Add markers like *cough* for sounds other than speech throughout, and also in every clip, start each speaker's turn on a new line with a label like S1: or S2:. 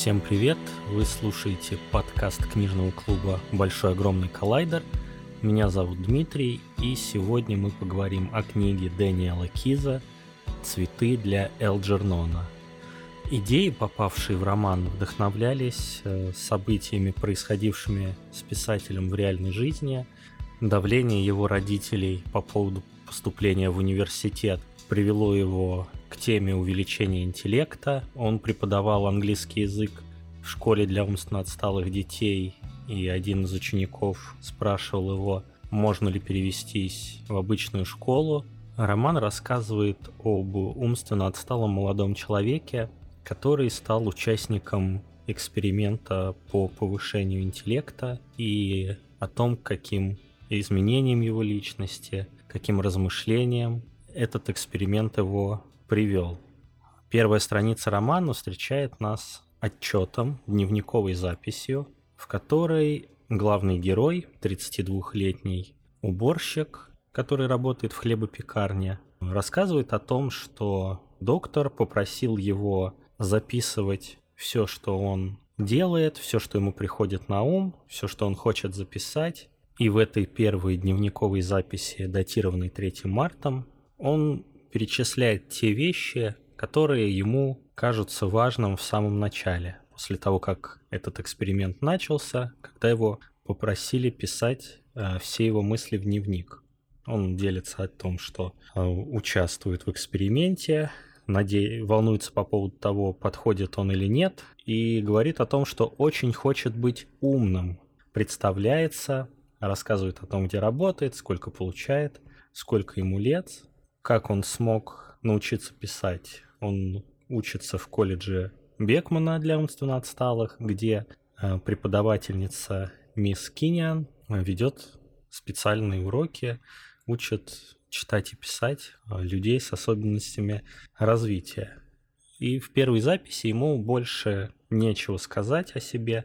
S1: Всем привет! Вы слушаете подкаст книжного клуба «Большой огромный коллайдер». Меня зовут Дмитрий, и сегодня мы поговорим о книге Дэниела Киза «Цветы для Элджернона». Идеи, попавшие в роман, вдохновлялись э, событиями, происходившими с писателем в реальной жизни, давление его родителей по поводу поступления в университет привело его к теме увеличения интеллекта. Он преподавал английский язык в школе для умственно отсталых детей, и один из учеников спрашивал его, можно ли перевестись в обычную школу. Роман рассказывает об умственно отсталом молодом человеке, который стал участником эксперимента по повышению интеллекта и о том, каким изменениям его личности, каким размышлениям этот эксперимент его привел. Первая страница романа встречает нас отчетом, дневниковой записью, в которой главный герой, 32-летний уборщик, который работает в хлебопекарне, рассказывает о том, что доктор попросил его записывать все, что он делает, все, что ему приходит на ум, все, что он хочет записать. И в этой первой дневниковой записи, датированной 3 марта, он перечисляет те вещи, которые ему кажутся важным в самом начале, после того, как этот эксперимент начался, когда его попросили писать э, все его мысли в дневник. Он делится о том, что э, участвует в эксперименте, наде... волнуется по поводу того, подходит он или нет, и говорит о том, что очень хочет быть умным, представляется, рассказывает о том, где работает, сколько получает, сколько ему лет, как он смог научиться писать? Он учится в колледже Бекмана для умственно отсталых, где э, преподавательница мисс Киниан ведет специальные уроки, учит читать и писать э, людей с особенностями развития. И в первой записи ему больше нечего сказать о себе.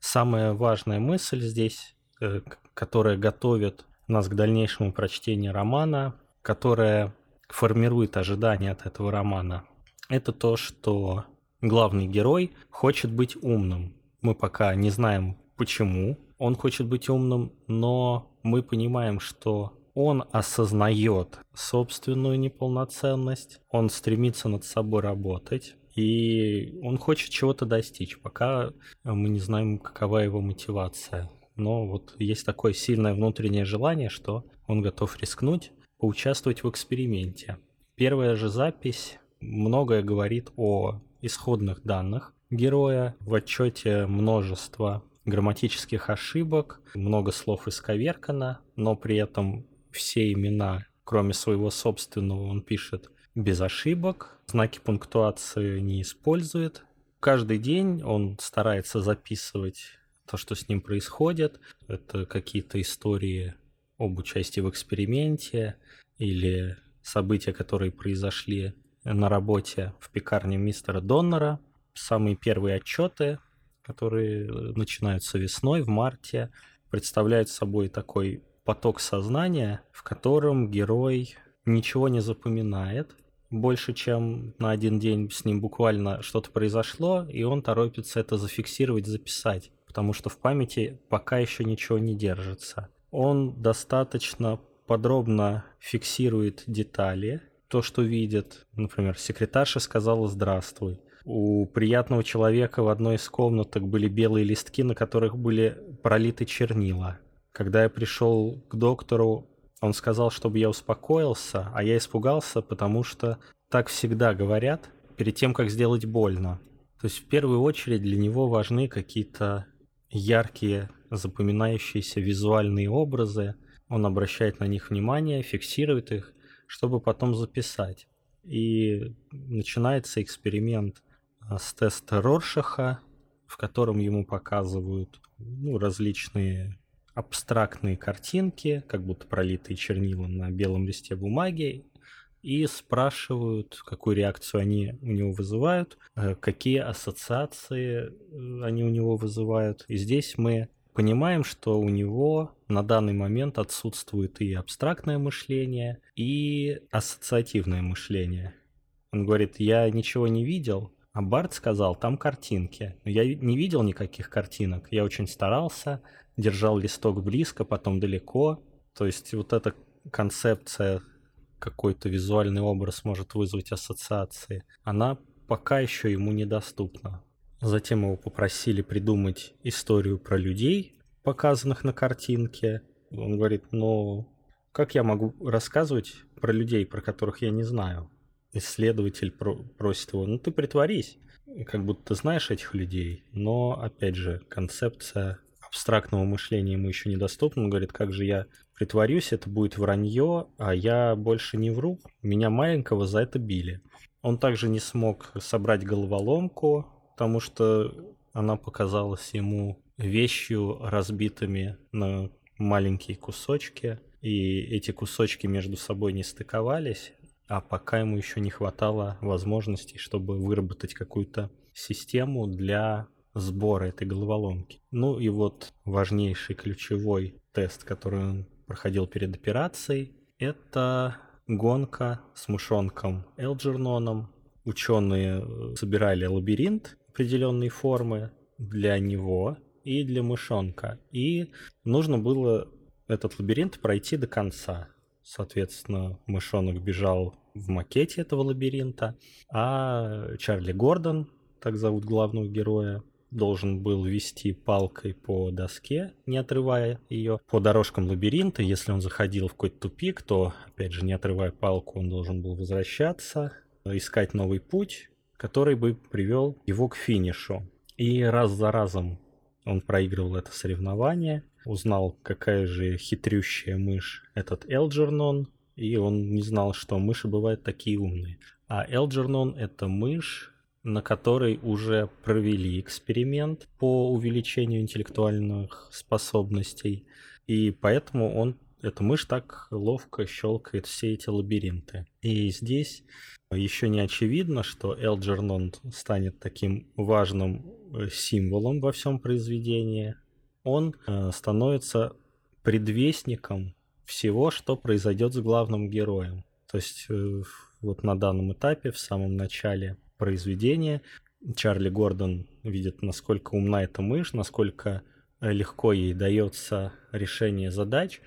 S1: Самая важная мысль здесь, э, которая готовит нас к дальнейшему прочтению романа, которое формирует ожидания от этого романа, это то, что главный герой хочет быть умным. Мы пока не знаем, почему он хочет быть умным, но мы понимаем, что он осознает собственную неполноценность, он стремится над собой работать, и он хочет чего-то достичь, пока мы не знаем, какова его мотивация. Но вот есть такое сильное внутреннее желание, что он готов рискнуть, поучаствовать в эксперименте. Первая же запись многое говорит о исходных данных героя. В отчете множество грамматических ошибок, много слов исковеркано, но при этом все имена, кроме своего собственного, он пишет без ошибок, знаки пунктуации не использует. Каждый день он старается записывать то, что с ним происходит. Это какие-то истории об участии в эксперименте или события, которые произошли на работе в пекарне мистера Доннера. Самые первые отчеты, которые начинаются весной, в марте, представляют собой такой поток сознания, в котором герой ничего не запоминает, больше, чем на один день с ним буквально что-то произошло, и он торопится это зафиксировать, записать, потому что в памяти пока еще ничего не держится он достаточно подробно фиксирует детали, то, что видит. Например, секретарша сказала «здравствуй». У приятного человека в одной из комнаток были белые листки, на которых были пролиты чернила. Когда я пришел к доктору, он сказал, чтобы я успокоился, а я испугался, потому что так всегда говорят перед тем, как сделать больно. То есть в первую очередь для него важны какие-то яркие запоминающиеся визуальные образы, он обращает на них внимание, фиксирует их, чтобы потом записать. И начинается эксперимент а, с теста Роршаха, в котором ему показывают ну, различные абстрактные картинки, как будто пролитые чернилом на белом листе бумаги, и спрашивают, какую реакцию они у него вызывают, э, какие ассоциации э, они у него вызывают. И здесь мы понимаем, что у него на данный момент отсутствует и абстрактное мышление, и ассоциативное мышление. Он говорит, я ничего не видел, А Барт сказал, там картинки. Я не видел никаких картинок. Я очень старался, держал листок близко, потом далеко. То есть вот эта концепция, какой-то визуальный образ может вызвать ассоциации, она пока еще ему недоступна. Затем его попросили придумать историю про людей, показанных на картинке. Он говорит, ну, как я могу рассказывать про людей, про которых я не знаю? исследователь про- просит его, ну ты притворись, как будто ты знаешь этих людей, но, опять же, концепция абстрактного мышления ему еще недоступна. Он говорит, как же я притворюсь, это будет вранье, а я больше не вру. Меня маленького за это били. Он также не смог собрать головоломку, потому что она показалась ему вещью, разбитыми на маленькие кусочки, и эти кусочки между собой не стыковались, а пока ему еще не хватало возможностей, чтобы выработать какую-то систему для сбора этой головоломки. Ну и вот важнейший ключевой тест, который он проходил перед операцией, это гонка с мышонком Элджерноном. Ученые э, собирали лабиринт определенной формы для него и для мышонка. И нужно было этот лабиринт пройти до конца. Соответственно, мышонок бежал в макете этого лабиринта, а Чарли Гордон, так зовут главного героя, должен был вести палкой по доске, не отрывая ее, по дорожкам лабиринта. Если он заходил в какой-то тупик, то, опять же, не отрывая палку, он должен был возвращаться, искать новый путь, который бы привел его к финишу. И раз за разом он проигрывал это соревнование, узнал, какая же хитрющая мышь этот Элджернон, и он не знал, что мыши бывают такие умные. А Элджернон — это мышь, на которой уже провели эксперимент по увеличению интеллектуальных способностей, и поэтому он эта мышь так ловко щелкает все эти лабиринты. И здесь еще не очевидно, что Элджернон станет таким важным э, символом во всем произведении, он э, становится предвестником всего, что произойдет с главным героем. То есть э, вот на данном этапе, в самом начале произведения, Чарли Гордон видит, насколько умна эта мышь, насколько э, легко ей дается решение задач,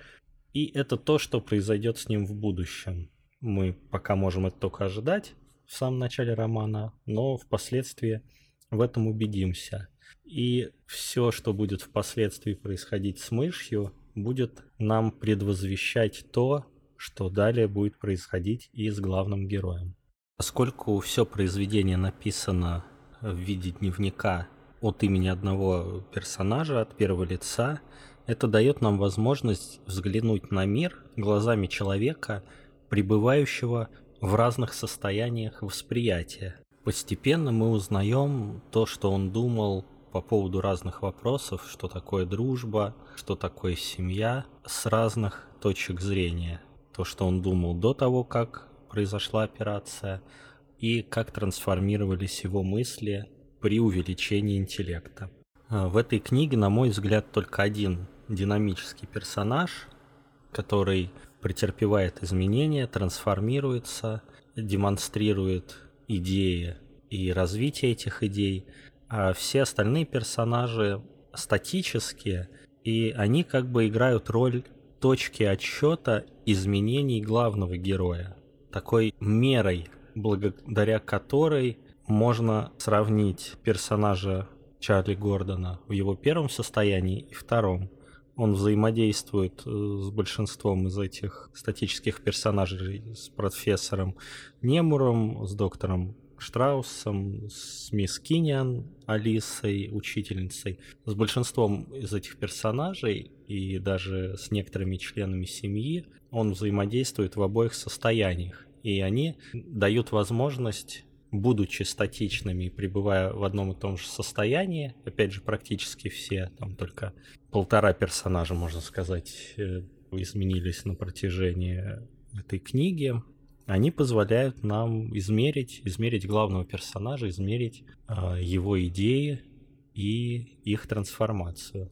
S1: и это то, что произойдет с ним в будущем. Мы пока можем это только ожидать в самом начале романа, но впоследствии в этом убедимся. И все, что будет впоследствии происходить с мышью, будет нам предвозвещать то, что далее будет происходить и с главным героем. Поскольку все произведение написано в виде дневника от имени одного персонажа, от первого лица, это дает нам возможность взглянуть на мир глазами человека, пребывающего в разных состояниях восприятия. Постепенно мы узнаем то, что он думал по поводу разных вопросов, что такое дружба, что такое семья, с разных точек зрения. То, что он думал до того, как произошла операция, и как трансформировались его мысли при увеличении интеллекта. А, в этой книге, на мой взгляд, только один динамический персонаж, который претерпевает изменения, трансформируется, демонстрирует идеи и развитие этих идей, а все остальные персонажи статические, и они как бы играют роль точки отсчета изменений главного героя. Такой мерой, благодаря которой можно сравнить персонажа Чарли Гордона в его первом состоянии и втором. Он взаимодействует э, с большинством из этих статических персонажей, с профессором Немуром, с доктором Штраусом, с мисс Киниан, Алисой, учительницей, с большинством из этих персонажей и даже с некоторыми членами семьи он взаимодействует в обоих состояниях. И они дают возможность будучи статичными и пребывая в одном и том же состоянии, опять же, практически все, там только полтора персонажа, можно сказать, э, изменились на протяжении этой книги, они позволяют нам измерить, измерить главного персонажа, измерить э, его идеи и их трансформацию.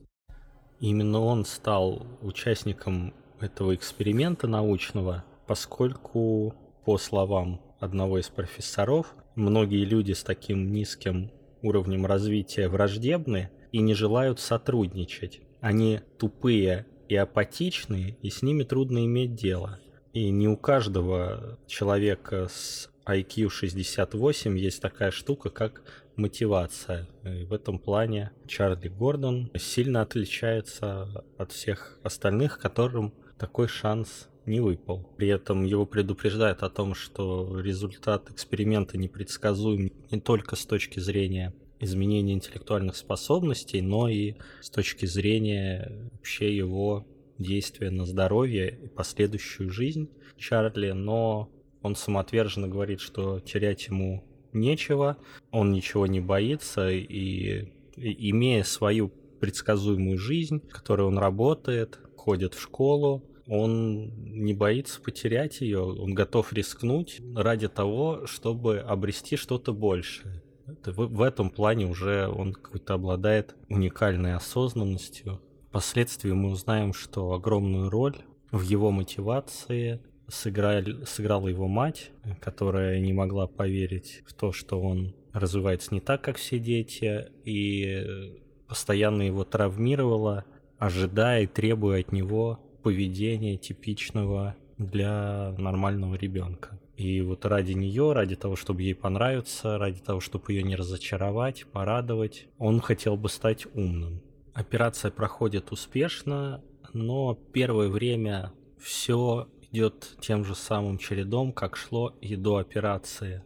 S1: Именно он стал участником этого эксперимента научного, поскольку, по словам одного из профессоров. Многие люди с таким низким уровнем развития враждебны и не желают сотрудничать. Они тупые и апатичные, и с ними трудно иметь дело. И не у каждого человека с IQ 68 есть такая штука, как мотивация. И в этом плане Чарли Гордон сильно отличается от всех остальных, которым такой шанс не выпал. При этом его предупреждают о том, что результат эксперимента непредсказуем не только с точки зрения изменения интеллектуальных способностей, но и с точки зрения вообще его действия на здоровье и последующую жизнь Чарли, но он самоотверженно говорит, что терять ему нечего, он ничего не боится, и, и имея свою предсказуемую жизнь, в которой он работает, ходит в школу, он не боится потерять ее, он готов рискнуть ради того, чтобы обрести что-то большее. Это в, в этом плане уже он какой-то обладает уникальной осознанностью. Впоследствии мы узнаем, что огромную роль в его мотивации сыграли, сыграла его мать, которая не могла поверить в то, что он развивается не так, как все дети, и постоянно его травмировала, ожидая и требуя от него поведения типичного для нормального ребенка. И вот ради нее, ради того, чтобы ей понравиться, ради того, чтобы ее не разочаровать, порадовать, он хотел бы стать умным. Операция проходит успешно, но первое время все идет тем же самым чередом, как шло и до операции.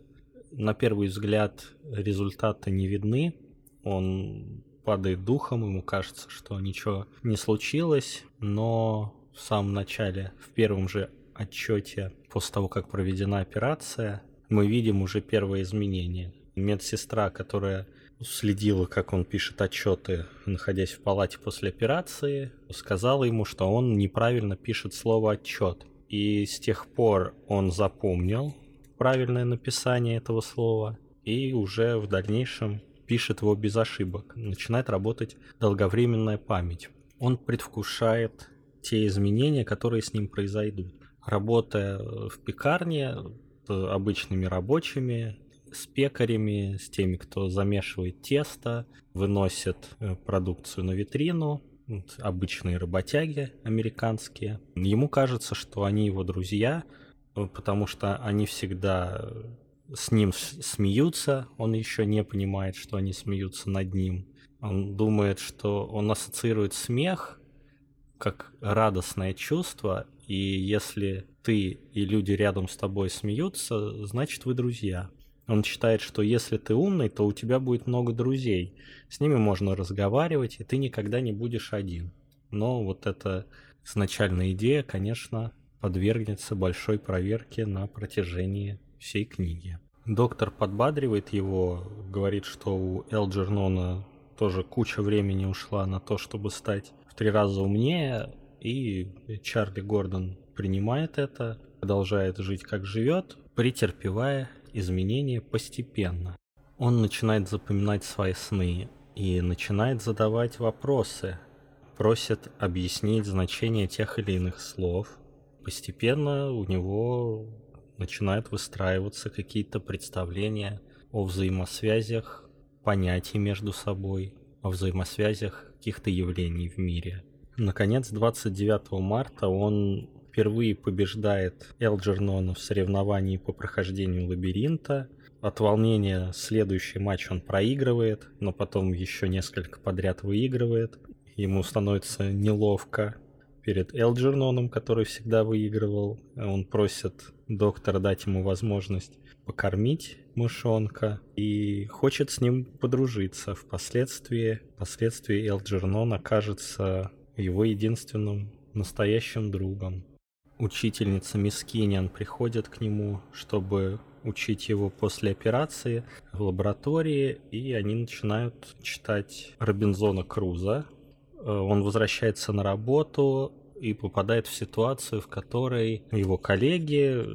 S1: На первый взгляд результаты не видны, он падает духом, ему кажется, что ничего не случилось, но в самом начале, в первом же отчете, после того, как проведена операция, мы видим уже первые изменения. Медсестра, которая следила, как он пишет отчеты, находясь в палате после операции, сказала ему, что он неправильно пишет слово отчет. И с тех пор он запомнил правильное написание этого слова и уже в дальнейшем пишет его без ошибок. Начинает работать долговременная память. Он предвкушает те изменения, которые с ним произойдут. Работая в пекарне с обычными рабочими, с пекарями, с теми, кто замешивает тесто, выносит э, продукцию на витрину, обычные работяги американские. Ему кажется, что они его друзья, э, потому что они всегда с ним смеются, он еще не понимает, что они смеются над ним. Он думает, что он ассоциирует смех как радостное чувство, и если ты и люди рядом с тобой смеются, значит вы друзья. Он считает, что если ты умный, то у тебя будет много друзей. С ними можно разговаривать, и ты никогда не будешь один. Но вот эта изначальная идея, конечно, подвергнется большой проверке на протяжении всей книги. Доктор подбадривает его, говорит, что у Элджернона тоже куча времени ушла на то, чтобы стать в три раза умнее, и Чарли Гордон принимает это, продолжает жить как живет, претерпевая изменения постепенно. Он начинает запоминать свои сны и начинает задавать вопросы, просит объяснить значение тех или иных слов. Постепенно у него начинают выстраиваться какие-то представления о взаимосвязях понятий между собой, о взаимосвязях каких-то явлений в мире. Наконец, 29 марта он впервые побеждает Элджернона в соревновании по прохождению лабиринта. От волнения следующий матч он проигрывает, но потом еще несколько подряд выигрывает. Ему становится неловко перед Элджерноном, который всегда выигрывал. Он просит доктора дать ему возможность покормить мышонка и хочет с ним подружиться. Впоследствии, впоследствии Элджернон окажется его единственным настоящим другом. Учительница Мисс Киньян приходит к нему, чтобы учить его после операции в лаборатории, и они начинают читать Робинзона Круза. Э, он возвращается на работу и попадает в ситуацию, в которой его коллеги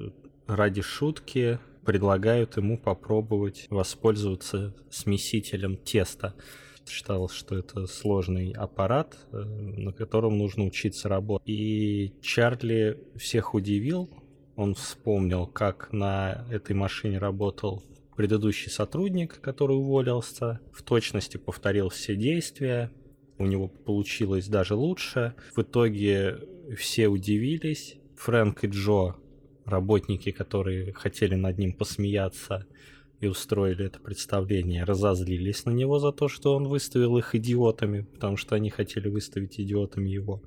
S1: ради шутки предлагают ему попробовать воспользоваться смесителем теста считал, что это сложный аппарат, э, на котором нужно учиться работать. И Чарли всех удивил Он вспомнил, как на этой машине работал предыдущий сотрудник, который уволился, в точности повторил все действия, у него получилось даже лучше. В итоге все удивились. Фрэнк и Джо, работники, которые хотели над ним посмеяться и устроили это представление, разозлились на него за то, что он выставил их идиотами, потому что они хотели выставить идиотами его.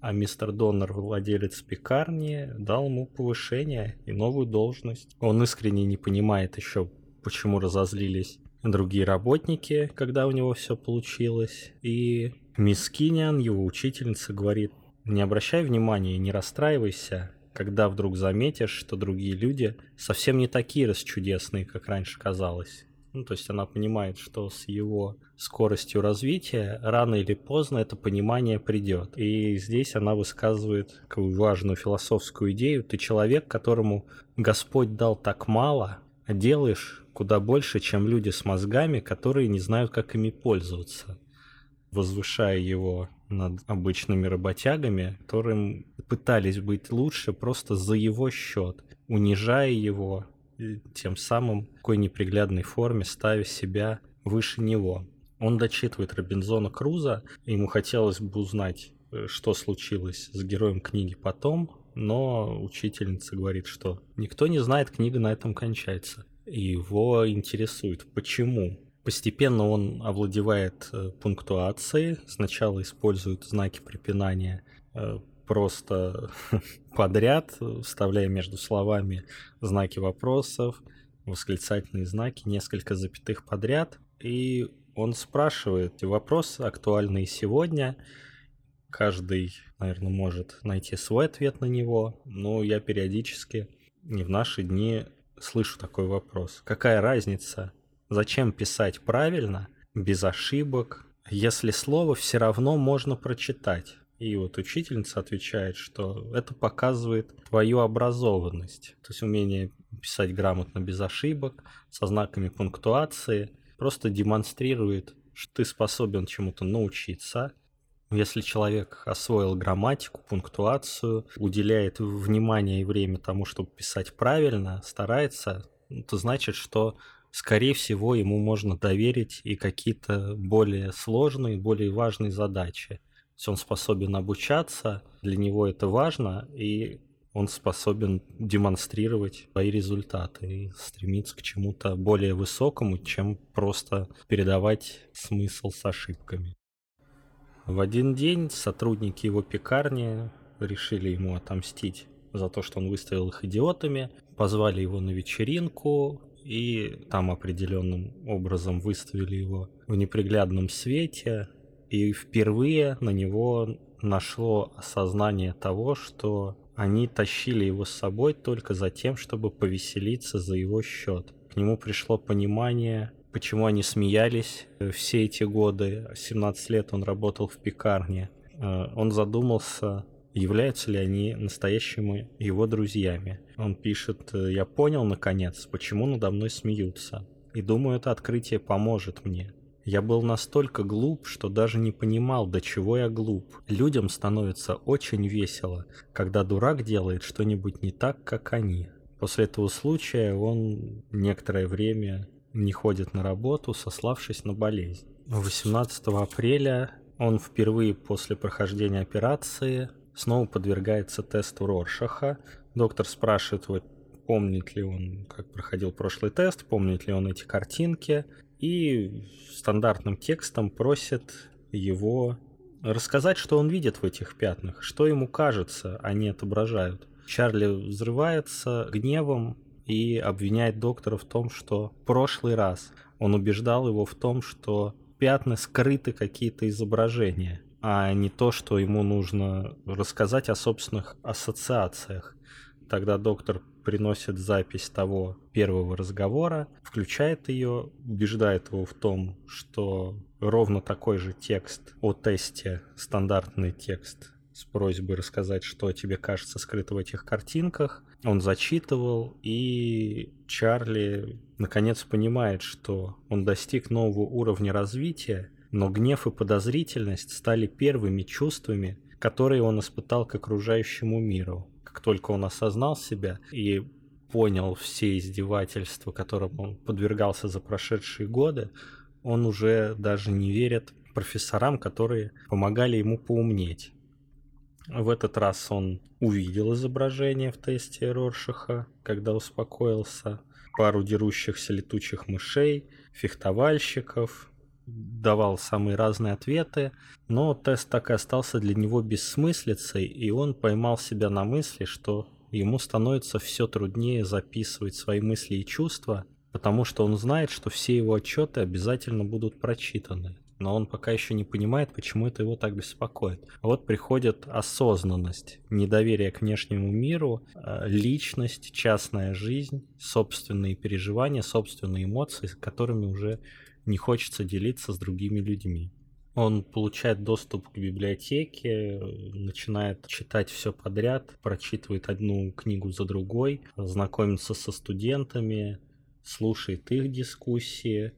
S1: А мистер Доннер, владелец пекарни, дал ему повышение и новую должность. Он искренне не понимает еще, почему разозлились другие работники, когда у него все получилось. И мисс Киниан, его учительница, говорит, не обращай внимания не расстраивайся, когда вдруг заметишь, что другие люди совсем не такие расчудесные, как раньше казалось. Ну, то есть она понимает, что с его скоростью развития рано или поздно это понимание придет. И здесь она высказывает такую важную философскую идею. Ты человек, которому Господь дал так мало, а делаешь куда больше, чем люди с мозгами, которые не знают, как ими пользоваться, возвышая его над обычными работягами, которым пытались быть лучше просто за его счет, унижая его, тем самым в такой неприглядной форме ставя себя выше него. Он дочитывает Робинзона Круза, ему хотелось бы узнать, э, что случилось с героем книги потом, но учительница говорит, что никто не знает, книга на этом кончается его интересует, почему. Постепенно он овладевает э, пунктуацией, сначала использует знаки препинания э, просто *laughs* подряд, вставляя между словами знаки вопросов, восклицательные знаки, несколько запятых подряд, и он спрашивает вопрос, актуальный сегодня. Каждый, наверное, может найти свой ответ на него, но я периодически не в наши дни слышу такой вопрос. Какая разница? Зачем писать правильно, без ошибок, если слово все равно можно прочитать? И вот учительница отвечает, что это показывает твою образованность, то есть умение писать грамотно без ошибок, со знаками пунктуации, просто демонстрирует, что ты способен чему-то научиться, если человек освоил грамматику, пунктуацию, уделяет внимание и время тому, чтобы писать правильно, старается, то значит, что скорее всего ему можно доверить и какие-то более сложные, более важные задачи. То есть он способен обучаться, для него это важно, и он способен демонстрировать свои результаты и стремиться к чему-то более высокому, чем просто передавать смысл с ошибками. В один день сотрудники его пекарни решили ему отомстить за то, что он выставил их идиотами, позвали его на вечеринку и там определенным образом выставили его в неприглядном свете, и впервые на него нашло осознание того, что они тащили его с собой только за тем, чтобы повеселиться за его счет. К нему пришло понимание почему они смеялись э, все эти годы. 17 лет он работал в пекарне. Э, он задумался, являются ли они настоящими его друзьями. Он пишет, «Э, я понял наконец, почему надо мной смеются. И думаю, это открытие поможет мне. Я был настолько глуп, что даже не понимал, до чего я глуп. Людям становится очень весело, когда дурак делает что-нибудь не так, как они. После этого случая он некоторое время не ходит на работу, сославшись на болезнь. 18 апреля он впервые после прохождения операции снова подвергается тесту Роршаха. Доктор спрашивает его, помнит ли он, как проходил прошлый тест, помнит ли он эти картинки, и стандартным текстом просит его рассказать, что он видит в этих пятнах, что ему кажется, они отображают. Чарли взрывается гневом, и обвиняет доктора в том, что в прошлый раз он убеждал его в том, что пятна скрыты какие-то изображения, а не то, что ему нужно рассказать о собственных ассоциациях. Тогда доктор приносит запись того первого разговора, включает ее, убеждает его в том, что ровно такой же текст о тесте, стандартный текст с просьбой рассказать, что тебе кажется скрыто в этих картинках. Он зачитывал, и Чарли наконец понимает, что он достиг нового уровня развития, но гнев и подозрительность стали первыми чувствами, которые он испытал к окружающему миру, как только он осознал себя и понял все издевательства, которым он подвергался за прошедшие годы, он уже даже не верит профессорам, которые помогали ему поумнеть. В этот раз он увидел изображение в тесте Роршиха, когда успокоился, пару дерущихся летучих мышей, фехтовальщиков, давал самые разные ответы, но тест так и остался для него бессмыслицей, и он поймал себя на мысли, что ему становится все труднее записывать свои мысли и чувства, потому что он знает, что все его отчеты обязательно будут прочитаны но он пока еще не понимает, почему это его так беспокоит. Вот приходит осознанность, недоверие к внешнему миру, э, личность, частная жизнь, собственные переживания, собственные эмоции, с которыми уже не хочется делиться с другими людьми. Он получает доступ к библиотеке, начинает читать все подряд, прочитывает одну книгу за другой, знакомится со студентами, слушает их дискуссии,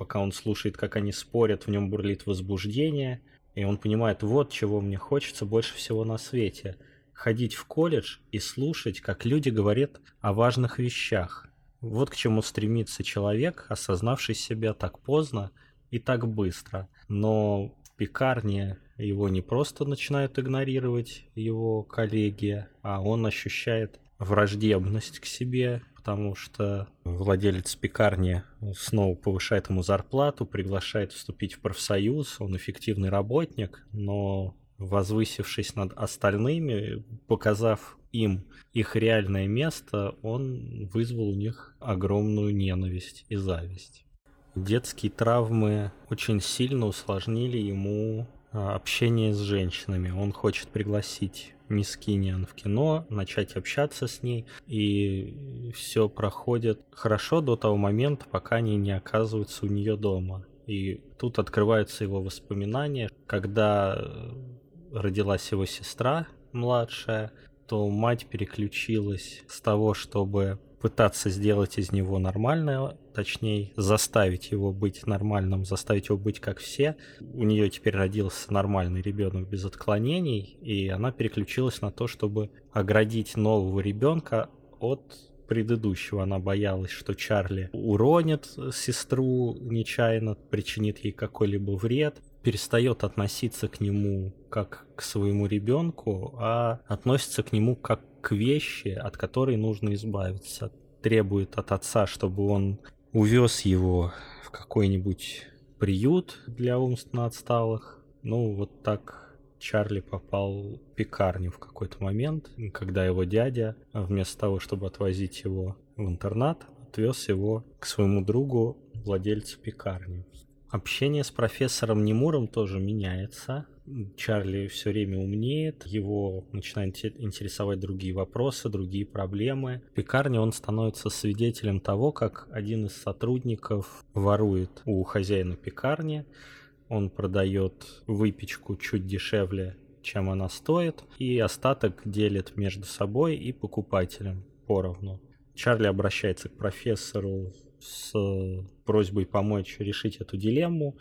S1: пока он слушает, как они спорят, в нем бурлит возбуждение, и он понимает, вот чего мне хочется больше всего на свете. Ходить в колледж и слушать, как люди говорят о важных вещах. Вот к чему стремится человек, осознавший себя так поздно и так быстро. Но в пекарне его не просто начинают игнорировать его коллеги, а он ощущает враждебность к себе, потому что владелец пекарни снова повышает ему зарплату, приглашает вступить в профсоюз, он эффективный работник, но возвысившись над остальными, показав им их реальное место, он вызвал у них огромную ненависть и зависть. Детские травмы очень сильно усложнили ему общение с женщинами. Он хочет пригласить мисс Киниан в кино, начать общаться с ней, и все проходит хорошо до того момента, пока они не оказываются у нее дома. И тут открываются его воспоминания, когда родилась его сестра младшая, то мать переключилась с того, чтобы пытаться сделать из него нормальное, точнее заставить его быть нормальным, заставить его быть как все. У нее теперь родился нормальный ребенок без отклонений, и она переключилась на то, чтобы оградить нового ребенка от предыдущего. Она боялась, что Чарли уронит сестру нечаянно, причинит ей какой-либо вред перестает относиться к нему как к своему ребенку, а относится к нему как к вещи, от которой нужно избавиться. Требует от отца, чтобы он увез его в какой-нибудь приют для умственно отсталых. Ну, вот так Чарли попал в пекарню в какой-то момент, когда его дядя, вместо того, чтобы отвозить его в интернат, отвез его к своему другу, владельцу пекарни. Общение с профессором Немуром тоже меняется. Чарли все время умнеет, его начинают интересовать другие вопросы, другие проблемы. В пекарне он становится свидетелем того, как один из сотрудников ворует у хозяина пекарни. Он продает выпечку чуть дешевле, чем она стоит, и остаток делит между собой и покупателем поровну. Чарли обращается к профессору с просьбой помочь решить эту дилемму.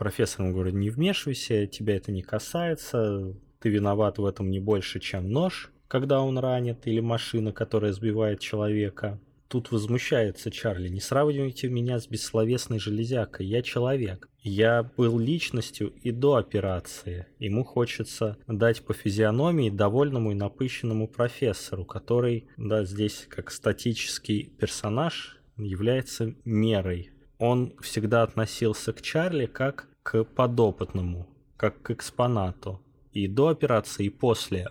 S1: Профессор ему говорит, не вмешивайся, тебя это не касается, ты виноват в этом не больше, чем нож, когда он ранит, или машина, которая сбивает человека. Тут возмущается Чарли, не сравнивайте меня с бессловесной железякой, я человек. Я был личностью и до операции. Ему хочется дать по физиономии довольному и напыщенному профессору, который, да, здесь как статический персонаж, является мерой. Он всегда относился к Чарли как к подопытному, как к экспонату. И до операции, и после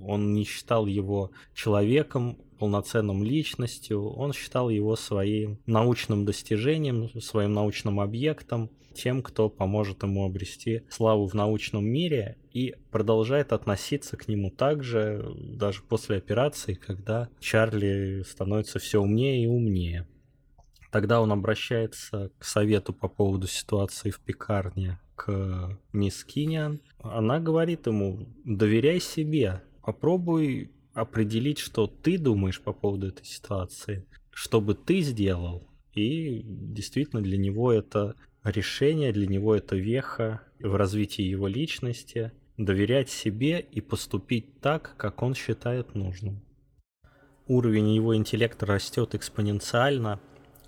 S1: он не считал его человеком, полноценным личностью, он считал его своим научным достижением, своим научным объектом, тем, кто поможет ему обрести славу в научном мире и продолжает относиться к нему также даже после операции, когда Чарли становится все умнее и умнее. Тогда он обращается к совету по поводу ситуации в пекарне к мисс Киниан. Она говорит ему, доверяй себе, попробуй определить, что ты думаешь по поводу этой ситуации, что бы ты сделал. И действительно для него это решение, для него это веха в развитии его личности. доверять себе и поступить так, как он считает нужным. Уровень его интеллекта растет экспоненциально,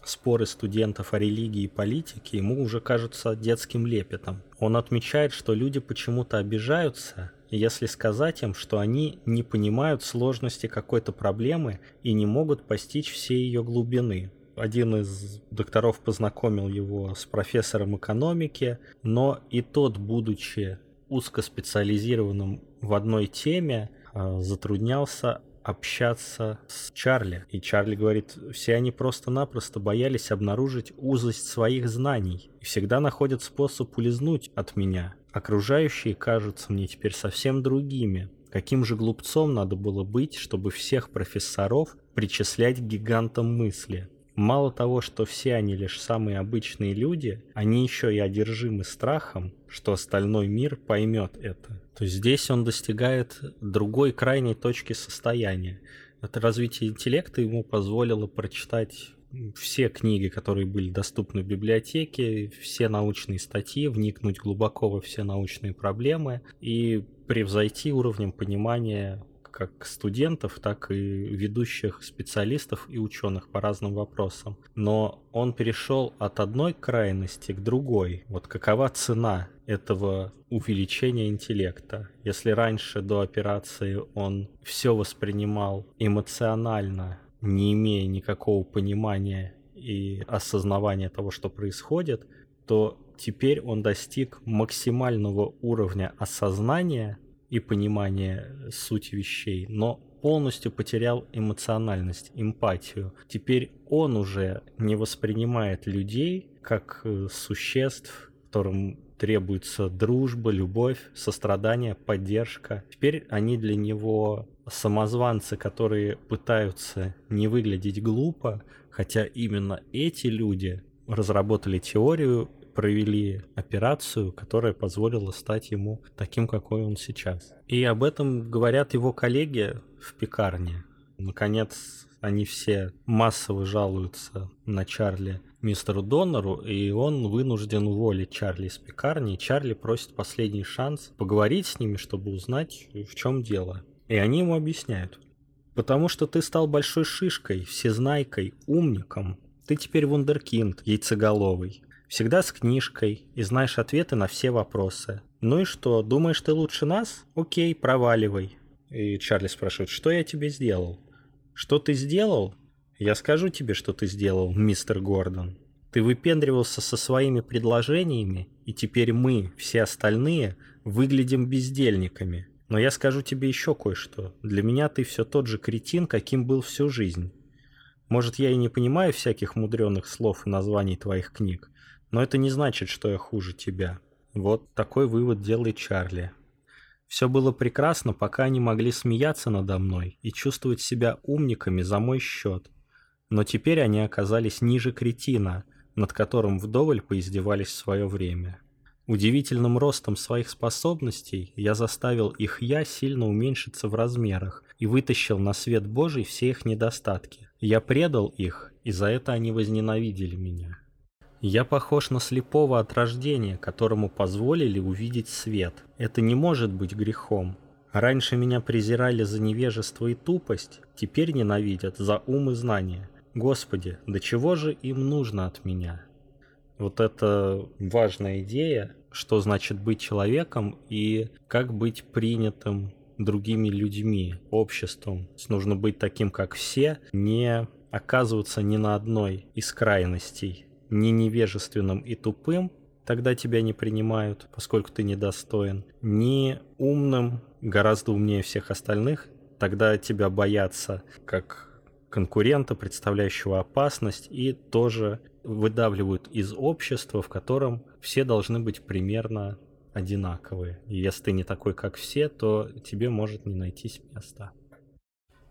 S1: споры студентов о религии и политике ему уже кажутся детским лепетом. Он отмечает, что люди почему-то обижаются, если сказать им, что они не понимают сложности какой-то проблемы и не могут постичь все ее глубины. Один из докторов познакомил его с профессором экономики, но и тот, будучи узкоспециализированным в одной теме, а, затруднялся общаться с Чарли. И Чарли говорит, все они просто-напросто боялись обнаружить узость своих знаний и всегда находят способ улизнуть от меня. Окружающие кажутся мне теперь совсем другими. Каким же глупцом надо было быть, чтобы всех профессоров причислять к гигантам мысли? Мало того, что все они лишь самые обычные люди, они еще и одержимы страхом, что остальной мир поймет это. То есть здесь он достигает другой крайней точки состояния. Это развитие интеллекта ему позволило прочитать все книги, которые были доступны в библиотеке, все научные статьи, вникнуть глубоко во все научные проблемы и превзойти уровнем понимания как студентов, так и ведущих специалистов и ученых по разным вопросам. Но он перешел от одной крайности к другой. Вот какова цена этого увеличения интеллекта? Если раньше до операции он все воспринимал эмоционально, не имея никакого понимания и осознавания того, что происходит, то теперь он достиг максимального уровня осознания и понимание сути вещей, но полностью потерял эмоциональность, эмпатию. Теперь он уже не воспринимает людей как э, существ, которым требуется дружба, любовь, сострадание, поддержка. Теперь они для него самозванцы, которые пытаются не выглядеть глупо, хотя именно эти люди разработали теорию провели операцию, которая позволила стать ему таким, какой он сейчас. И об этом говорят его коллеги в пекарне. Наконец, они все массово жалуются на Чарли мистеру Донору, и он вынужден уволить Чарли из пекарни. Чарли просит последний шанс поговорить с ними, чтобы узнать, в чем дело. И они ему объясняют. Потому что ты стал большой шишкой, всезнайкой, умником. Ты теперь вундеркинд, яйцеголовый всегда с книжкой и знаешь ответы на все вопросы. Ну и что, думаешь ты лучше нас? Окей, проваливай. И Чарли спрашивает, что я тебе сделал? Что ты сделал? Я скажу тебе, что ты сделал, мистер Гордон. Ты выпендривался со своими предложениями, и теперь мы, все остальные, выглядим бездельниками. Но я скажу тебе еще кое-что. Для меня ты все тот же кретин, каким был всю жизнь. Может, я и не понимаю всяких мудреных слов и названий твоих книг, но это не значит, что я хуже тебя. Вот такой вывод делает Чарли. Все было прекрасно, пока они могли смеяться надо мной и чувствовать себя умниками за мой счет. Но теперь они оказались ниже кретина, над которым вдоволь поиздевались в свое время. Удивительным ростом своих способностей я заставил их «я» сильно уменьшиться в размерах и вытащил на свет Божий все их недостатки. Я предал их, и за это они возненавидели меня. Я похож на слепого от рождения, которому позволили увидеть свет. Это не может быть грехом. Раньше меня презирали за невежество и тупость, теперь ненавидят за ум и знания. Господи, до чего же им нужно от меня? Вот это важная идея, что значит быть человеком и как быть принятым другими людьми, обществом. Нужно быть таким, как все, не оказываться ни на одной из крайностей не невежественным и тупым, тогда тебя не принимают, поскольку ты недостоин, не умным, гораздо умнее всех остальных, тогда тебя боятся как конкурента, представляющего опасность, и тоже выдавливают из общества, в котором все должны быть примерно одинаковые. И если ты не такой, как все, то тебе может не найтись места.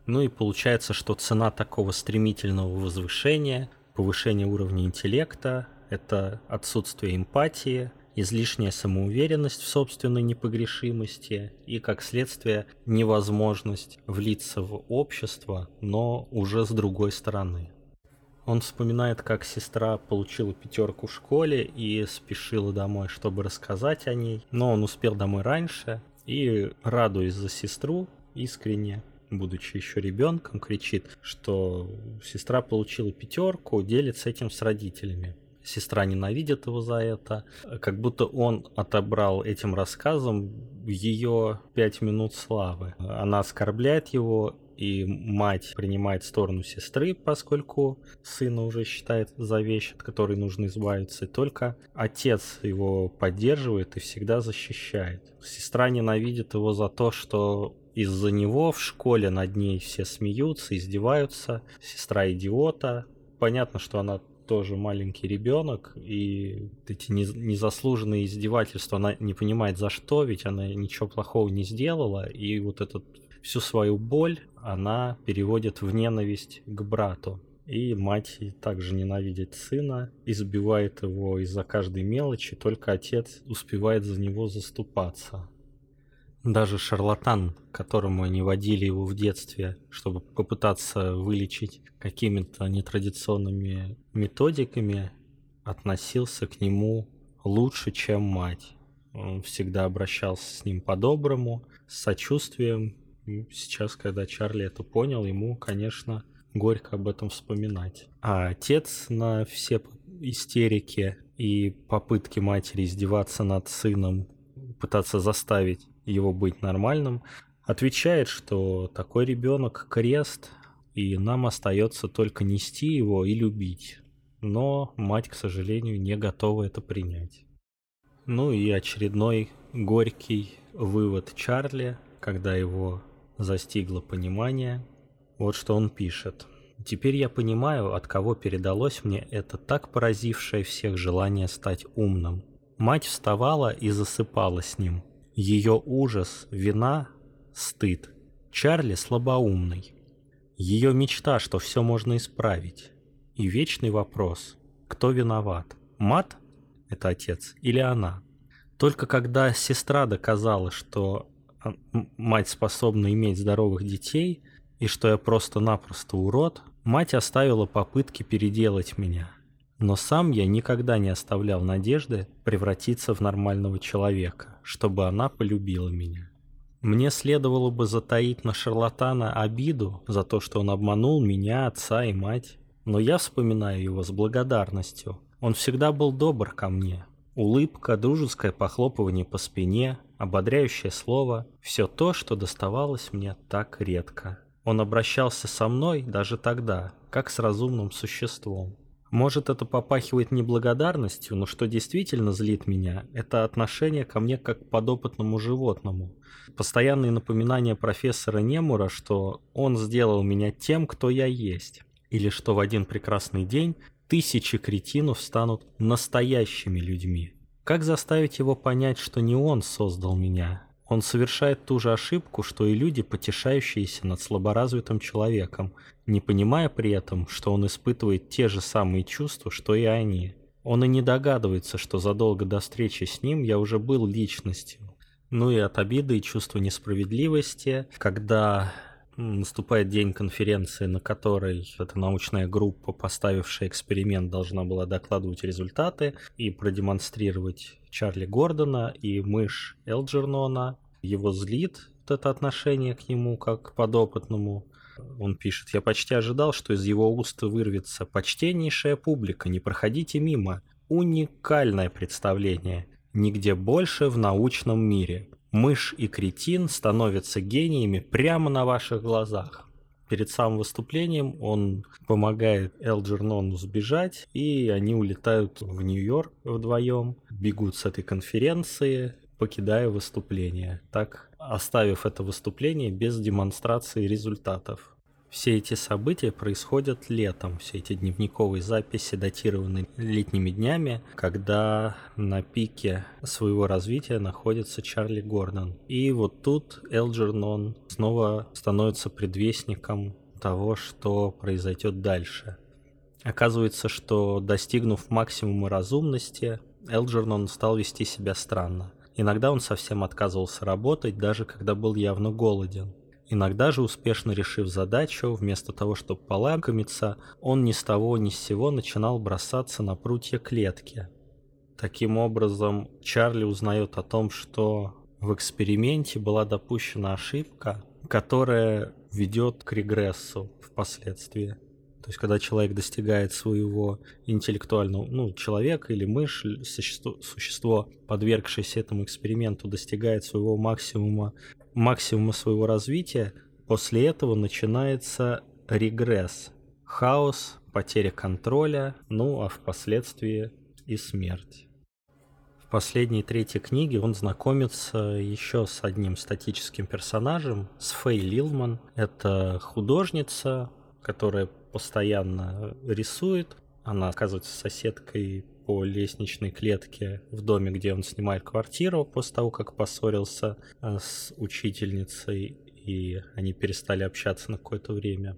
S1: Ну и получается, что цена такого стремительного возвышения повышение уровня интеллекта, это отсутствие эмпатии, излишняя самоуверенность в собственной непогрешимости и, как следствие, невозможность влиться в общество, но уже с другой стороны. Он вспоминает, как сестра получила пятерку в школе и спешила домой, чтобы рассказать о ней, но он успел домой раньше, и, радуясь за сестру, искренне, будучи еще ребенком, кричит, что сестра получила пятерку, делится этим с родителями. Сестра ненавидит его за это, как будто он отобрал этим рассказом ее пять минут славы. Она оскорбляет его, и мать принимает сторону сестры, поскольку сына уже считает за вещь, от которой нужно избавиться. И только отец его поддерживает и всегда защищает. Сестра ненавидит его за то, что из-за него в школе над ней все смеются, издеваются. Сестра идиота. Понятно, что она тоже маленький ребенок, и эти незаслуженные издевательства, она не понимает за что, ведь она ничего плохого не сделала, и вот этот всю свою боль она переводит в ненависть к брату. И мать также ненавидит сына, избивает его из-за каждой мелочи, только отец успевает за него заступаться. Даже шарлатан, которому они водили его в детстве, чтобы попытаться вылечить какими-то нетрадиционными методиками, относился к нему лучше, чем мать. Он всегда обращался с ним по-доброму, с сочувствием. И сейчас, когда Чарли это понял, ему, конечно, горько об этом вспоминать. А отец на все истерики и попытки матери издеваться над сыном, пытаться заставить его быть нормальным, отвечает, что такой ребенок крест, и нам остается только нести его и любить. Но мать, к сожалению, не готова это принять. Ну и очередной горький вывод Чарли, когда его застигло понимание. Вот что он пишет. Теперь я понимаю, от кого передалось мне это так поразившее всех желание стать умным. Мать вставала и засыпала с ним, ее ужас, вина, стыд. Чарли слабоумный. Ее мечта, что все можно исправить. И вечный вопрос, кто виноват? Мат – это отец или она? Только когда сестра доказала, что а, мать способна иметь здоровых детей, и что я просто-напросто урод, мать оставила попытки переделать меня. Но сам я никогда не оставлял надежды превратиться в нормального человека чтобы она полюбила меня. Мне следовало бы затаить на шарлатана обиду за то, что он обманул меня, отца и мать. Но я вспоминаю его с благодарностью. Он всегда был добр ко мне. Улыбка, дружеское похлопывание по спине, ободряющее слово – все то, что доставалось мне так редко. Он обращался со мной даже тогда, как с разумным существом. Может, это попахивает неблагодарностью, но что действительно злит меня, это отношение ко мне как к подопытному животному. Постоянные напоминания профессора Немура, что он сделал меня тем, кто я есть. Или что в один прекрасный день тысячи кретинов станут настоящими людьми. Как заставить его понять, что не он создал меня, он совершает ту же ошибку, что и люди, потешающиеся над слаборазвитым человеком, не понимая при этом, что он испытывает те же самые чувства, что и они. Он и не догадывается, что задолго до встречи с ним я уже был личностью. Ну и от обиды и чувства несправедливости, когда наступает день конференции, на которой эта научная группа, поставившая эксперимент, должна была докладывать результаты и продемонстрировать Чарли Гордона и мышь Элджернона. Его злит вот это отношение к нему как к подопытному. Он пишет, я почти ожидал, что из его уст вырвется «Почтеннейшая публика, не проходите мимо». Уникальное представление. Нигде больше в научном мире. Мышь и кретин становятся гениями прямо на ваших глазах. Перед самым выступлением он помогает Элджернону сбежать, и они улетают в Нью-Йорк вдвоем, бегут с этой конференции, покидая выступление, так оставив это выступление без демонстрации результатов. Все эти события происходят летом, все эти дневниковые записи датированы летними днями, когда на пике своего развития находится Чарли Гордон. И вот тут Элджернон снова становится предвестником того, что произойдет дальше. Оказывается, что достигнув максимума разумности, Элджернон стал вести себя странно. Иногда он совсем отказывался работать, даже когда был явно голоден. Иногда же, успешно решив задачу, вместо того, чтобы полакомиться, он ни с того ни с сего начинал бросаться на прутья клетки. Таким образом, Чарли узнает о том, что в эксперименте была допущена ошибка, которая ведет к регрессу впоследствии. То есть, когда человек достигает своего интеллектуального, ну, человек или мышь, существо, существо, подвергшееся этому эксперименту, достигает своего максимума, максимума своего развития, после этого начинается регресс, хаос, потеря контроля, ну, а впоследствии и смерть последней третьей книге он знакомится еще с одним статическим персонажем, с Фэй Лилман. Это художница, которая постоянно рисует. Она оказывается соседкой по лестничной клетке в доме, где он снимает квартиру после того, как поссорился э, с учительницей, и они перестали общаться на какое-то время.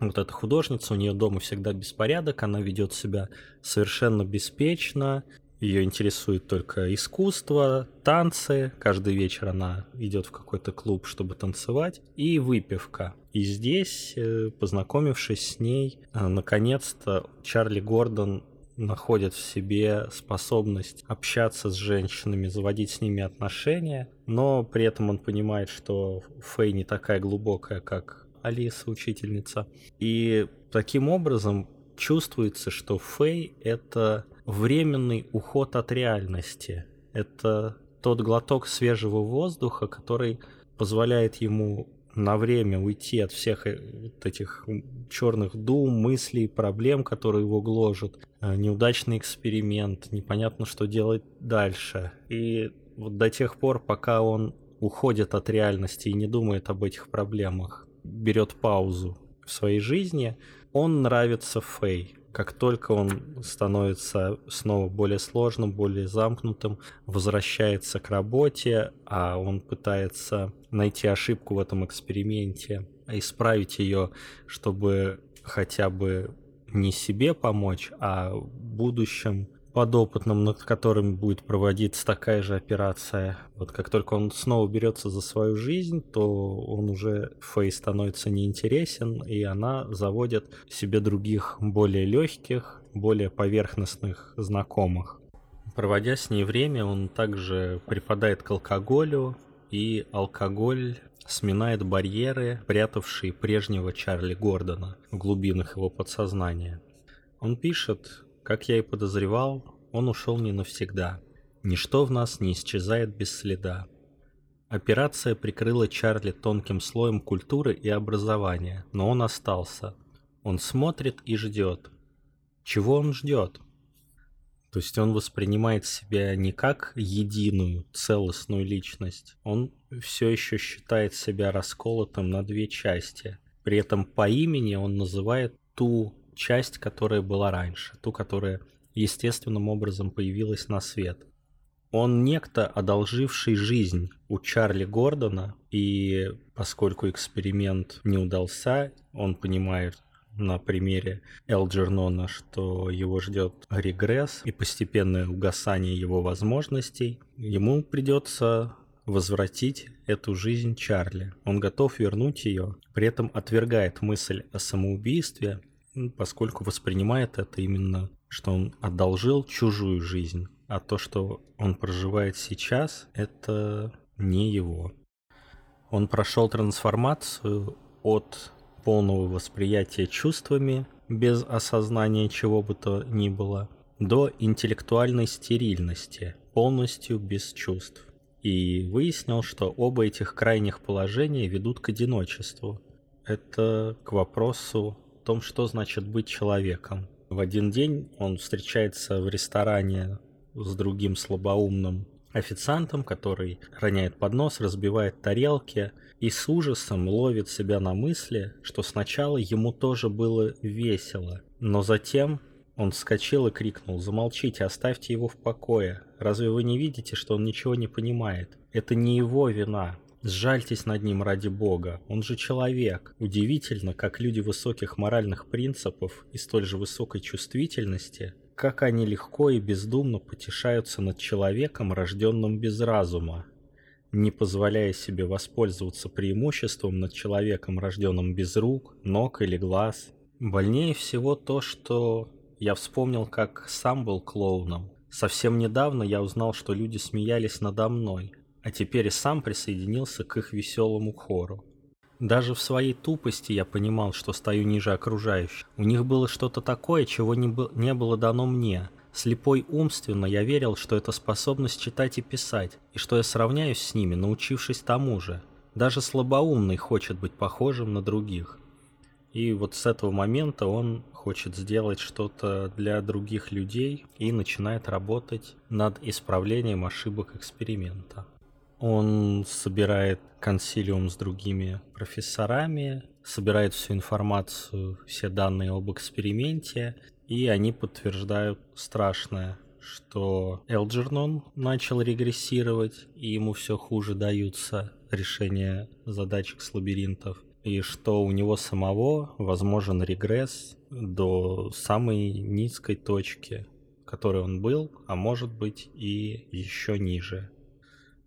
S1: Вот эта художница, у нее дома всегда беспорядок, она ведет себя совершенно беспечно, ее интересует только искусство, танцы. Каждый вечер она идет в какой-то клуб, чтобы танцевать. И выпивка. И здесь, э, познакомившись с ней, э, наконец-то Чарли Гордон находит в себе способность общаться с женщинами, заводить с ними отношения, но при этом он понимает, что Фэй не такая глубокая, как Алиса, учительница. И таким образом чувствуется, что Фэй — это временный уход от реальности. Это тот глоток свежего воздуха, который позволяет ему на время уйти от всех э, этих черных дум, мыслей, проблем, которые его гложат. Э, неудачный эксперимент, непонятно, что делать дальше. И вот до тех пор, пока он уходит от реальности и не думает об этих проблемах, берет паузу в своей жизни, он нравится Фэй. Как только он становится снова более сложным, более замкнутым, возвращается к работе, а он пытается найти ошибку в этом эксперименте, исправить ее, чтобы хотя бы не себе помочь, а будущим подопытным, над которым будет проводиться такая же операция. Вот как только он снова берется за свою жизнь, то он уже Фэй становится неинтересен, и она заводит себе других более легких, более поверхностных знакомых. Проводя с ней время, он также припадает к алкоголю, и алкоголь сминает барьеры, прятавшие прежнего Чарли Гордона в глубинах его подсознания. Он пишет, как я и подозревал, он ушел не навсегда. Ничто в нас не исчезает без следа. Операция прикрыла Чарли тонким слоем культуры и образования, но он остался. Он смотрит и ждет. Чего он ждет? То есть он воспринимает себя не как единую, целостную личность. Он все еще считает себя расколотым на две части. При этом по имени он называет ту часть, которая была раньше, ту, которая естественным образом появилась на свет. Он некто, одолживший жизнь у Чарли Гордона, и поскольку эксперимент не удался, он понимает на примере Элджернона, что его ждет регресс и постепенное угасание его возможностей, ему придется возвратить эту жизнь Чарли. Он готов вернуть ее, при этом отвергает мысль о самоубийстве, поскольку воспринимает это именно, что он одолжил чужую жизнь, а то, что он проживает сейчас, это не его. Он прошел трансформацию от полного восприятия чувствами, без осознания чего бы то ни было, до интеллектуальной стерильности, полностью без чувств. И выяснил, что оба этих крайних положения ведут к одиночеству. Это к вопросу том, что значит быть человеком. В один день он встречается в ресторане с другим слабоумным официантом, который роняет поднос, разбивает тарелки и с ужасом ловит себя на мысли, что сначала ему тоже было весело, но затем он вскочил и крикнул «Замолчите, оставьте его в покое. Разве вы не видите, что он ничего не понимает? Это не его вина. Сжальтесь над ним ради бога, он же человек. Удивительно, как люди высоких моральных принципов и столь же высокой чувствительности, как они легко и бездумно потешаются над человеком, рожденным без разума, не позволяя себе воспользоваться преимуществом над человеком, рожденным без рук, ног или глаз. Больнее всего то, что я вспомнил, как сам был клоуном. Совсем недавно я узнал, что люди смеялись надо мной, а теперь и сам присоединился к их веселому хору. Даже в своей тупости я понимал, что стою ниже окружающих. У них было что-то такое, чего не, бы, не было дано мне. Слепой умственно я верил, что это способность читать и писать, и что я сравняюсь с ними, научившись тому же. Даже слабоумный хочет быть похожим на других. И вот с этого момента он хочет сделать что-то для других людей и начинает работать над исправлением ошибок эксперимента. Он собирает консилиум с другими профессорами, собирает всю информацию, все данные об эксперименте, и они подтверждают страшное, что Элджернон начал регрессировать, и ему все хуже даются решения задачек с лабиринтов, и что у него самого возможен регресс до самой низкой точки, в которой он был, а может быть и еще ниже.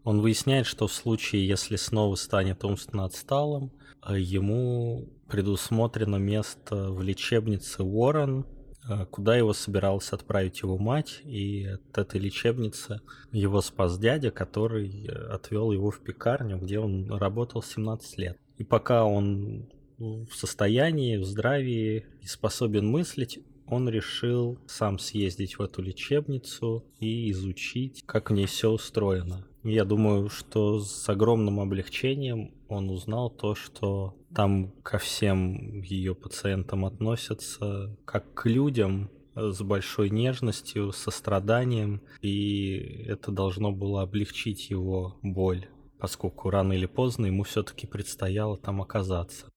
S1: Он выясняет, что в случае, если снова станет умственно отсталым, э, ему предусмотрено место в лечебнице Уоррен, э, куда его собиралась отправить его мать, и от этой лечебницы его спас дядя, который э, отвел его в пекарню, где он работал 17 лет. И пока он в состоянии, в здравии и способен мыслить, он решил сам съездить в эту лечебницу и изучить, как в ней все устроено. Я думаю, что с огромным облегчением он узнал то, что там ко всем ее пациентам относятся как к людям с большой нежностью, состраданием, и это должно было облегчить его боль, поскольку рано или поздно ему все-таки предстояло там оказаться.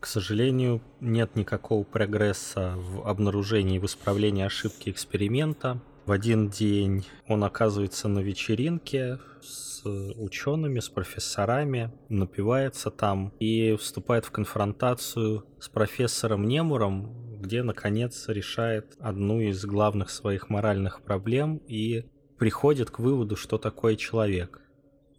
S1: К сожалению, нет никакого прогресса в обнаружении и в исправлении ошибки эксперимента. В один день он оказывается на вечеринке с учеными, с профессорами, напивается там и вступает в конфронтацию с профессором Немуром, где, наконец, решает одну из главных своих моральных проблем и приходит к выводу, что такое человек.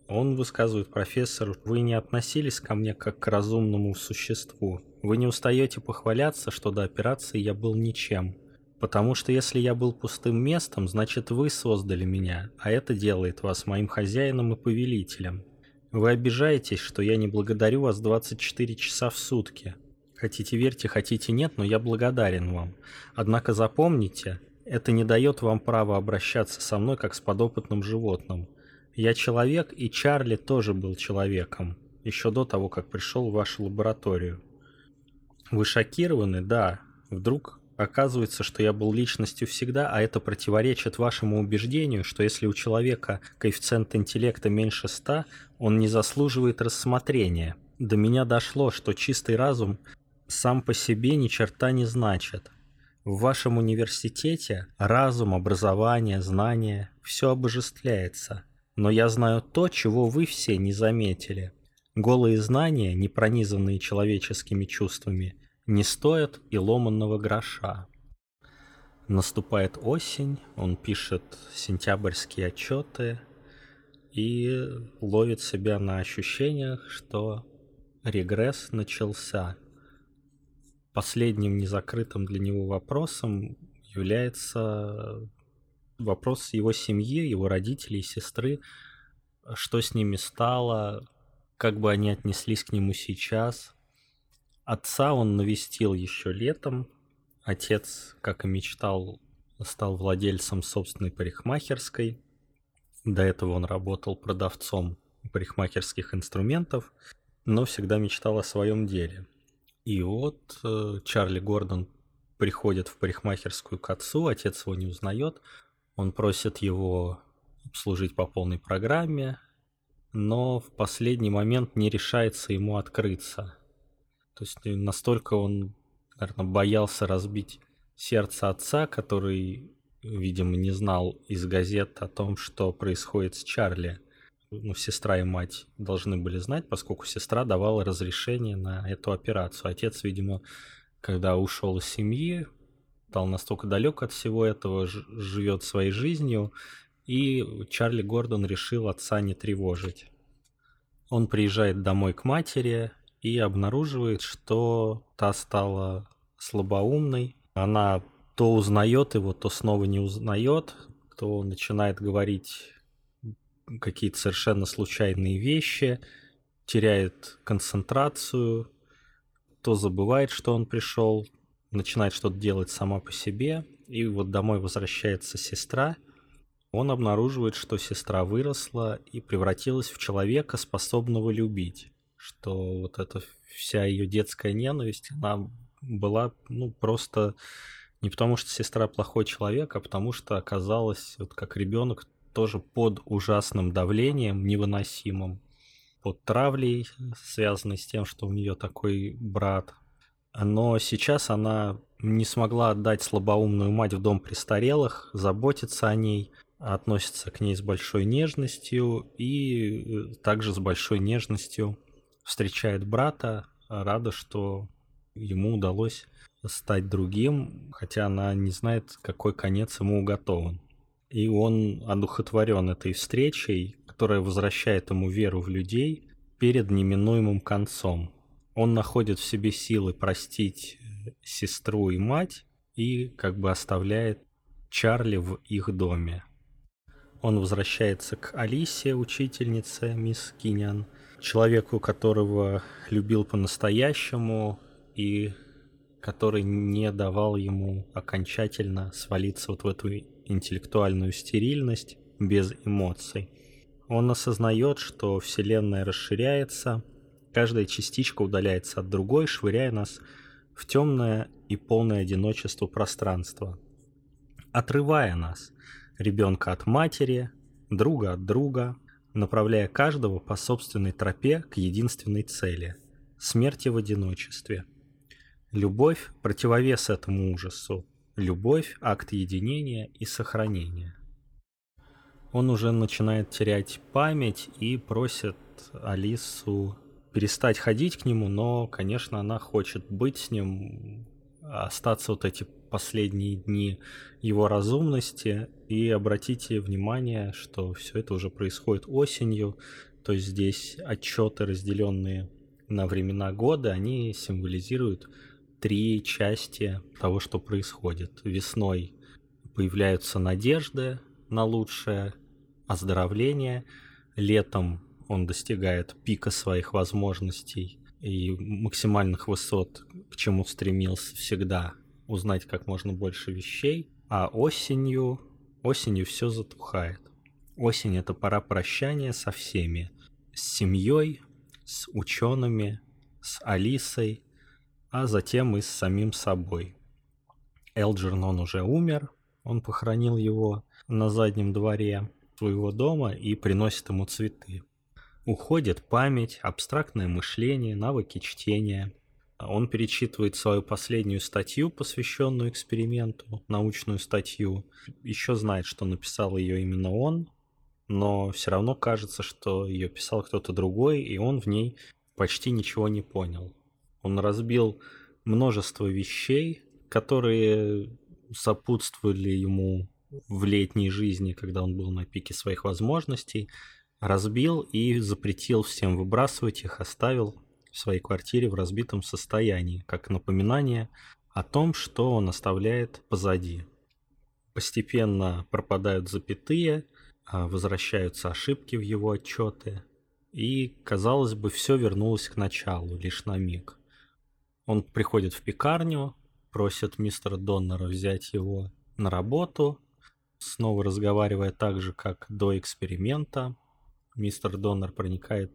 S1: Он высказывает профессор, вы не относились ко мне как к разумному существу. Вы не устаете похваляться, что до операции я был ничем. Потому что если я был пустым местом, значит вы создали меня, а это делает вас моим хозяином и повелителем. Вы обижаетесь, что я не благодарю вас 24 часа в сутки. Хотите верьте, хотите нет, но я благодарен вам. Однако запомните, это не дает вам права обращаться со мной как с подопытным животным. Я человек, и Чарли тоже был человеком, еще до того, как пришел в вашу лабораторию. Вы шокированы? Да. Вдруг Оказывается, что я был личностью всегда, а это противоречит вашему убеждению, что если у человека коэффициент интеллекта меньше 100, он не заслуживает рассмотрения. До меня дошло, что чистый разум сам по себе ни черта не значит. В вашем университете разум, образование, знания – все обожествляется. Но я знаю то, чего вы все не заметили. Голые знания, не пронизанные человеческими чувствами – не стоят и ломанного гроша. Наступает осень, он пишет сентябрьские отчеты и ловит себя на ощущениях, что регресс начался. Последним незакрытым для него вопросом является вопрос его семьи, его родителей, сестры, что с ними стало, как бы они отнеслись к нему сейчас – Отца он навестил еще летом. Отец, как и мечтал, стал владельцем собственной парикмахерской. До этого он работал продавцом парикмахерских инструментов, но всегда мечтал о своем деле. И вот э, Чарли Гордон приходит в парикмахерскую к отцу, отец его не узнает, он просит его обслужить по полной программе, но в последний момент не решается ему открыться. То есть э, настолько он, наверное, боялся разбить сердце отца, который, видимо, не знал из газет о том, что происходит с Чарли. Ну, сестра и мать должны были знать, поскольку сестра давала разрешение на эту операцию. Отец, видимо, когда ушел из семьи, стал настолько далек от всего этого, живет своей жизнью, и Чарли Гордон решил отца не тревожить. Он приезжает домой к матери, и обнаруживает, что та стала слабоумной. Она то узнает его, то снова не узнает, то начинает говорить какие-то совершенно случайные вещи, теряет концентрацию, то забывает, что он пришел, начинает что-то делать сама по себе, и вот домой возвращается сестра, он обнаруживает, что сестра выросла и превратилась в человека, способного любить, что вот эта вся ее детская ненависть, она была ну просто не потому, что сестра плохой человек, а потому что оказалась вот как ребенок тоже под ужасным давлением, невыносимым, под травлей, связанной с тем, что у нее такой брат. Но сейчас она не смогла отдать слабоумную мать в дом престарелых, заботиться о ней, относится к ней с большой нежностью и э, также с большой нежностью встречает брата, рада, что ему удалось стать другим, хотя она не знает, какой конец ему уготован. И он одухотворен этой встречей, которая возвращает ему веру в людей перед неминуемым концом. Он находит в себе силы простить сестру и мать и как бы оставляет Чарли в их доме. Он возвращается к Алисе, учительнице мисс Кинян, человеку, которого любил по-настоящему и который не давал ему окончательно свалиться вот в эту интеллектуальную стерильность без эмоций. Он осознает, что Вселенная расширяется, каждая частичка удаляется от другой, швыряя нас в темное и полное одиночество пространства, отрывая нас, ребенка от матери, друга от друга, направляя каждого по собственной тропе к единственной цели – смерти в одиночестве – Любовь – противовес этому ужасу. Любовь – акт единения и сохранения. Он уже начинает терять память и просит Алису перестать ходить к нему, но, конечно, она хочет быть с ним, остаться вот эти последние дни его разумности. И обратите внимание, что все это уже происходит осенью, то есть здесь отчеты, разделенные на времена года, они символизируют три части того, что происходит. Весной появляются надежды на лучшее оздоровление. Летом он достигает пика своих возможностей и максимальных высот, к чему стремился всегда, узнать как можно больше вещей. А осенью, осенью все затухает. Осень — это пора прощания со всеми. С семьей, с учеными, с Алисой, а затем и с самим собой. Элджернон уже умер, он похоронил его на заднем дворе своего дома и приносит ему цветы. Уходит память, абстрактное мышление, навыки чтения. Он перечитывает свою последнюю статью, посвященную эксперименту, научную статью. Еще знает, что написал ее именно он, но все равно кажется, что ее писал кто-то другой, и он в ней почти ничего не понял. Он разбил множество вещей, которые сопутствовали ему в летней жизни, когда он был на пике своих возможностей, разбил и запретил всем выбрасывать их, оставил в своей квартире в разбитом состоянии, как напоминание о том, что он оставляет позади. Постепенно пропадают запятые, а возвращаются ошибки в его отчеты, и, казалось бы, все вернулось к началу, лишь на миг. Он приходит в пекарню, просит мистера Доннера взять его на работу, снова разговаривая так же, как до эксперимента. Мистер Доннер проникает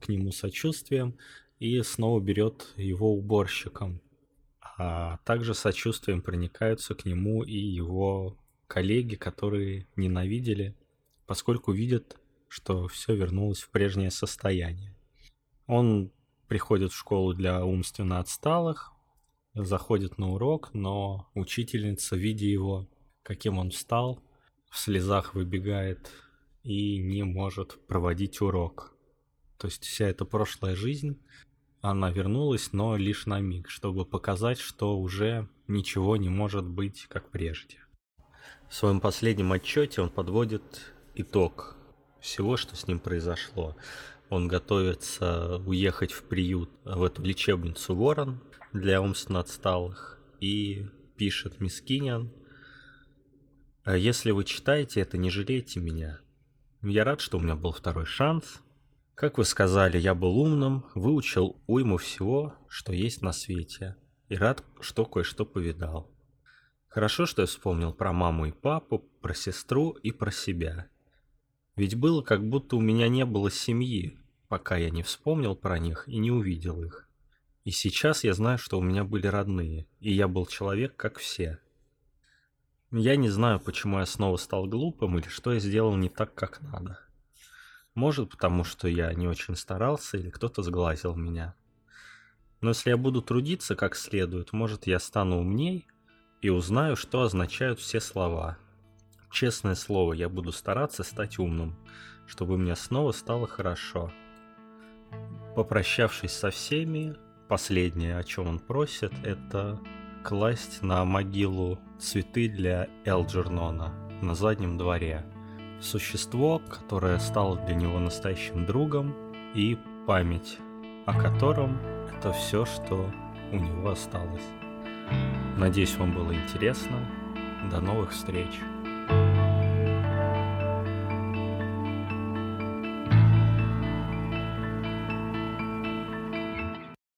S1: к нему сочувствием и снова берет его уборщиком. А также сочувствием проникаются к нему и его коллеги, которые ненавидели, поскольку видят, что все вернулось в прежнее состояние. Он приходит в школу для умственно отсталых, заходит на урок, но учительница, видя его, каким он встал, в слезах выбегает и не может проводить урок. То есть вся эта прошлая жизнь, она вернулась, но лишь на миг, чтобы показать, что уже ничего не может быть как прежде. В своем последнем отчете он подводит итог всего, что с ним произошло. Он готовится уехать в приют, в эту лечебницу Ворон для умственно отсталых. И пишет мисс Киньян, «А «Если вы читаете это, не жалейте меня. Я рад, что у меня был второй шанс. Как вы сказали, я был умным, выучил уйму всего, что есть на свете. И рад, что кое-что повидал. Хорошо, что я вспомнил про маму и папу, про сестру и про себя. Ведь было как будто у меня не было семьи, пока я не вспомнил про них и не увидел их. И сейчас я знаю, что у меня были родные, и я был человек, как все. Я не знаю, почему я снова стал глупым или что я сделал не так, как надо. Может, потому что я не очень старался или кто-то сглазил меня. Но если я буду трудиться как следует, может, я стану умней и узнаю, что означают все слова. Честное слово, я буду стараться стать умным, чтобы мне снова стало хорошо. Попрощавшись со всеми, последнее, о чем он просит, это класть на могилу цветы для Элджернона на заднем дворе. Существо, которое стало для него настоящим другом, и память, о котором это все, что у него осталось. Надеюсь, вам было интересно. До новых встреч!